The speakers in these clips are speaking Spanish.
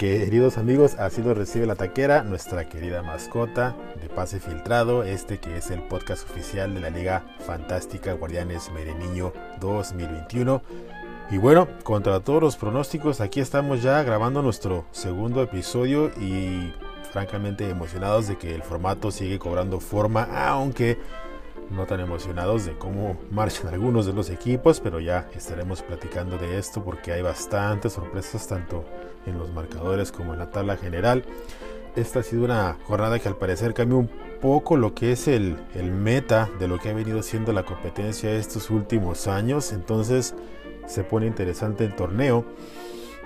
Queridos amigos, así lo recibe la taquera, nuestra querida mascota de pase filtrado, este que es el podcast oficial de la Liga Fantástica Guardianes Mereniño 2021. Y bueno, contra todos los pronósticos, aquí estamos ya grabando nuestro segundo episodio y francamente emocionados de que el formato sigue cobrando forma, aunque no tan emocionados de cómo marchan algunos de los equipos, pero ya estaremos platicando de esto porque hay bastantes sorpresas tanto en los marcadores como en la tabla general. Esta ha sido una jornada que al parecer cambió un poco lo que es el, el meta de lo que ha venido siendo la competencia estos últimos años, entonces se pone interesante el torneo.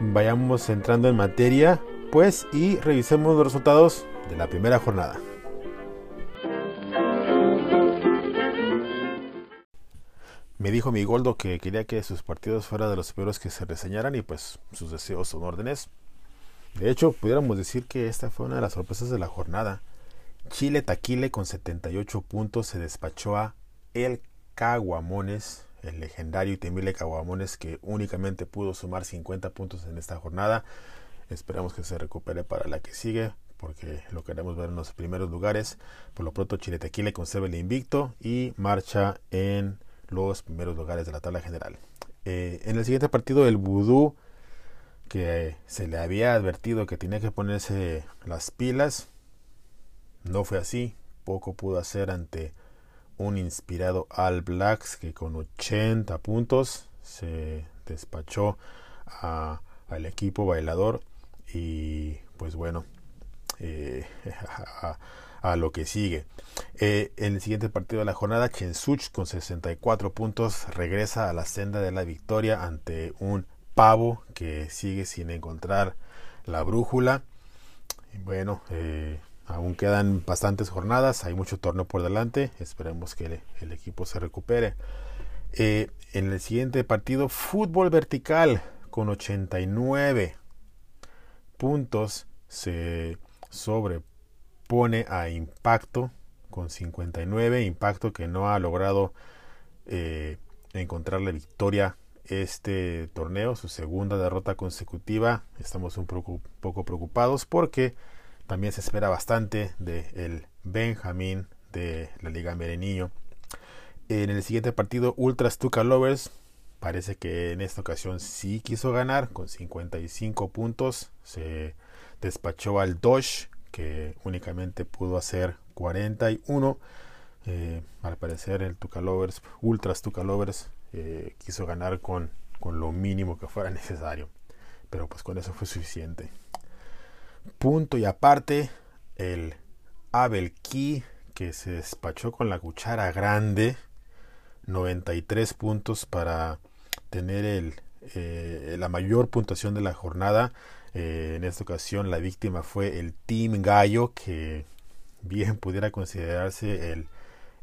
Vayamos entrando en materia, pues, y revisemos los resultados de la primera jornada. Me dijo mi Goldo que quería que sus partidos fueran de los primeros que se reseñaran y pues sus deseos son órdenes. De hecho, pudiéramos decir que esta fue una de las sorpresas de la jornada. Chile Taquile con 78 puntos se despachó a El Caguamones, el legendario y temible Caguamones que únicamente pudo sumar 50 puntos en esta jornada. Esperamos que se recupere para la que sigue porque lo queremos ver en los primeros lugares. Por lo pronto Chile Taquile conserva el invicto y marcha en los primeros lugares de la tabla general. Eh, en el siguiente partido, el Vudú, que se le había advertido que tenía que ponerse las pilas, no fue así. Poco pudo hacer ante un inspirado All Blacks que con 80 puntos se despachó al equipo bailador y pues bueno eh, a lo que sigue. Eh, en el siguiente partido de la jornada, Chensuch con 64 puntos regresa a la senda de la victoria ante un pavo que sigue sin encontrar la brújula. bueno, eh, aún quedan bastantes jornadas, hay mucho torneo por delante, esperemos que el, equipo se recupere. Eh, en el siguiente partido, fútbol vertical con 89 puntos se sobre pone a Impacto con 59, Impacto que no ha logrado eh, encontrar la victoria este torneo, su segunda derrota consecutiva. Estamos un poco, preocupados porque también se espera bastante de el Benjamín de la Liga Merenillo. En el siguiente partido, Ultras Tuca Lovers parece que en esta ocasión sí quiso ganar con 55 puntos. Se despachó al Dodge que únicamente pudo hacer 41. Eh, al parecer el Tucalovers, Ultras Tucalovers, eh, quiso ganar con, con lo mínimo que fuera necesario. Pero pues con eso fue suficiente. Punto y aparte, el Abel Key que se despachó con la cuchara grande. 93 puntos para tener el, eh, la mayor puntuación de la jornada. Eh, en esta ocasión la víctima fue el Team Gallo, que bien pudiera considerarse el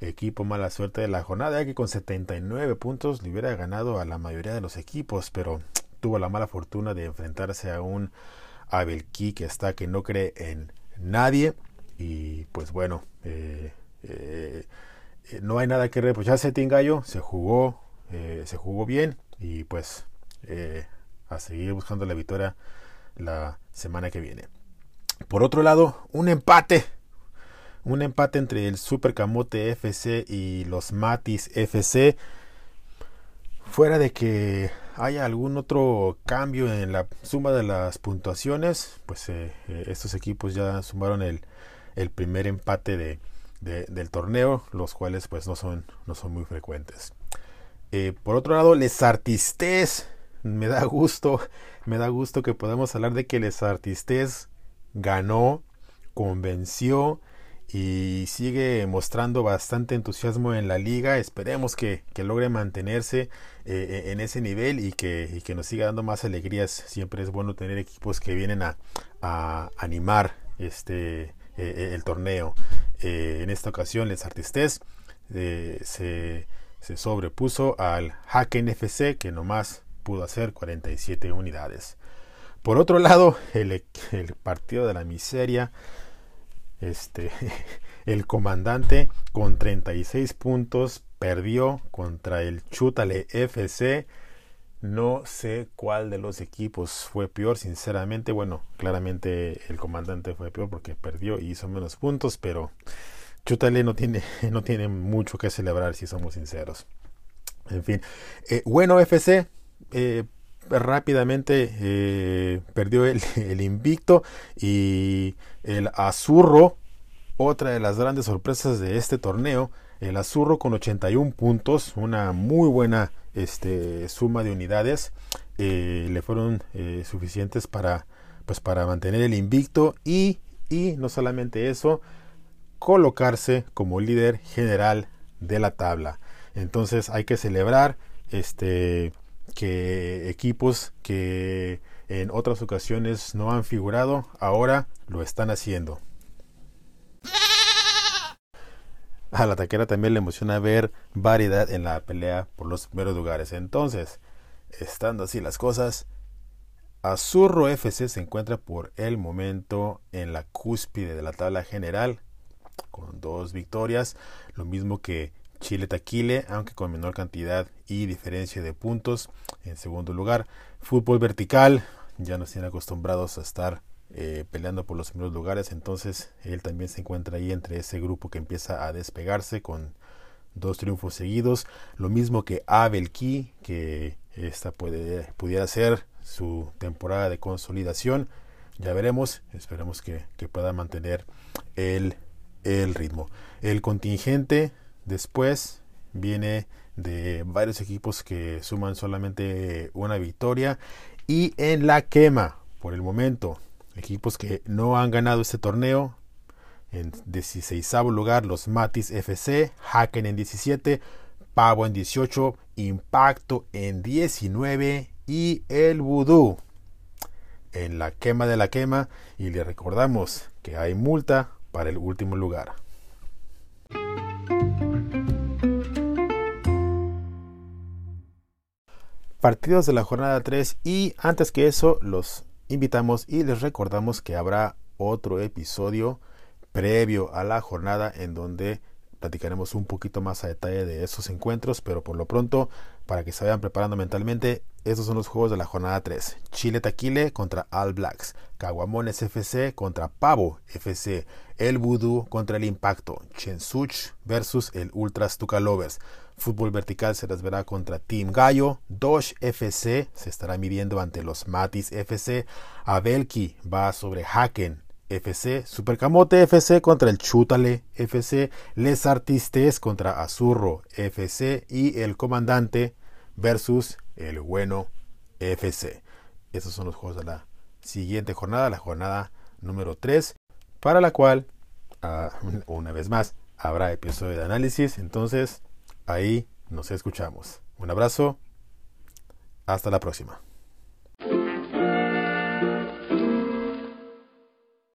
equipo mala suerte de la jornada, ya que con 79 puntos le hubiera ganado a la mayoría de los equipos, pero tuvo la mala fortuna de enfrentarse a un Abelki que está que no cree en nadie. Y pues bueno eh, eh, no hay nada que reprocharse Team Gallo se jugó se jugó bien y pues a seguir buscando la victoria la semana que viene. Por otro lado, un empate. Un empate entre el Super Camote FC y los Matis FC. Fuera de que haya algún otro cambio en la suma de las puntuaciones, pues eh, eh, estos equipos ya sumaron el, el primer empate de, del torneo, los cuales pues no son, no son muy frecuentes. Eh, por otro lado, Les Artistes me da gusto, me da gusto que podamos hablar de que Les Artistes ganó, convenció y sigue mostrando bastante entusiasmo en la liga. Esperemos que, logre mantenerse eh, eh, en ese nivel y que, nos siga dando más alegrías. Siempre es bueno tener equipos que vienen a, animar este eh, el torneo. en esta ocasión, Les Artistes se, se sobrepuso al Hack NFC que nomás pudo hacer 47 unidades. Por otro lado, el, partido de la miseria, este, el comandante con 36 puntos perdió contra el Chútale FC. No sé cuál de los equipos fue peor, sinceramente. Bueno, claramente el comandante fue peor porque perdió y hizo menos puntos, pero Chutale no tiene, no tiene mucho que celebrar si somos sinceros. En fin, eh, bueno, FC eh, rápidamente eh, perdió el, invicto y el Azurro, otra de las grandes sorpresas de este torneo, el Azurro con 81 puntos, una muy buena este, suma de unidades eh, le fueron suficientes para, pues, para mantener el invicto y, y no solamente eso, colocarse como líder general de la tabla. Entonces hay que celebrar este, que equipos que en otras ocasiones no han figurado, ahora lo están haciendo. A la taquera también le emociona ver variedad en la pelea por los primeros lugares. Entonces, estando así las cosas, Azurro FC se encuentra por el momento en la cúspide de la tabla general con dos victorias, lo mismo que Chile Taquile, aunque con menor cantidad y diferencia de puntos. En segundo lugar, fútbol vertical, ya nos tienen acostumbrados a estar eh, peleando por los primeros lugares. Entonces él también se encuentra ahí entre ese grupo que empieza a despegarse con dos triunfos seguidos. Lo mismo que Abel Key, que esta puede, pudiera ser su temporada de consolidación. Ya veremos, esperemos que, pueda mantener el, el ritmo. El contingente después viene de varios equipos que suman solamente una victoria y en la quema por el momento Equipos que no han ganado este torneo. En 16 lugar los Matis FC, Haken en 17, Pavo en 18, Impacto en 19 y el Voodoo en la quema de la quema. Y le recordamos que hay multa para el último lugar. Partidos de la jornada 3 y antes que eso los invitamos y les recordamos que habrá otro episodio previo a la jornada en donde platicaremos un poquito más a detalle de esos encuentros, pero por lo pronto, para que se vayan preparando mentalmente, estos son los juegos de la jornada 3. Chile Taquile contra All Blacks, Caguamones FC contra Pavo FC, El Voodoo contra el Impacto, Chensuch versus el Ultras Tucalovers. Fútbol vertical se las verá contra Team Gallo. Dosh FC se estará midiendo ante los Matis FC. Abelki va sobre Haken FC. Supercamote FC contra el Chútale FC. Les Artistes contra Azurro FC. Y el Comandante versus el Bueno FC. Esos son los juegos de la siguiente jornada, la jornada número 3, para la cual, ah, una vez más, habrá episodio de análisis. Entonces, Ahí nos escuchamos. Un abrazo. Hasta la próxima.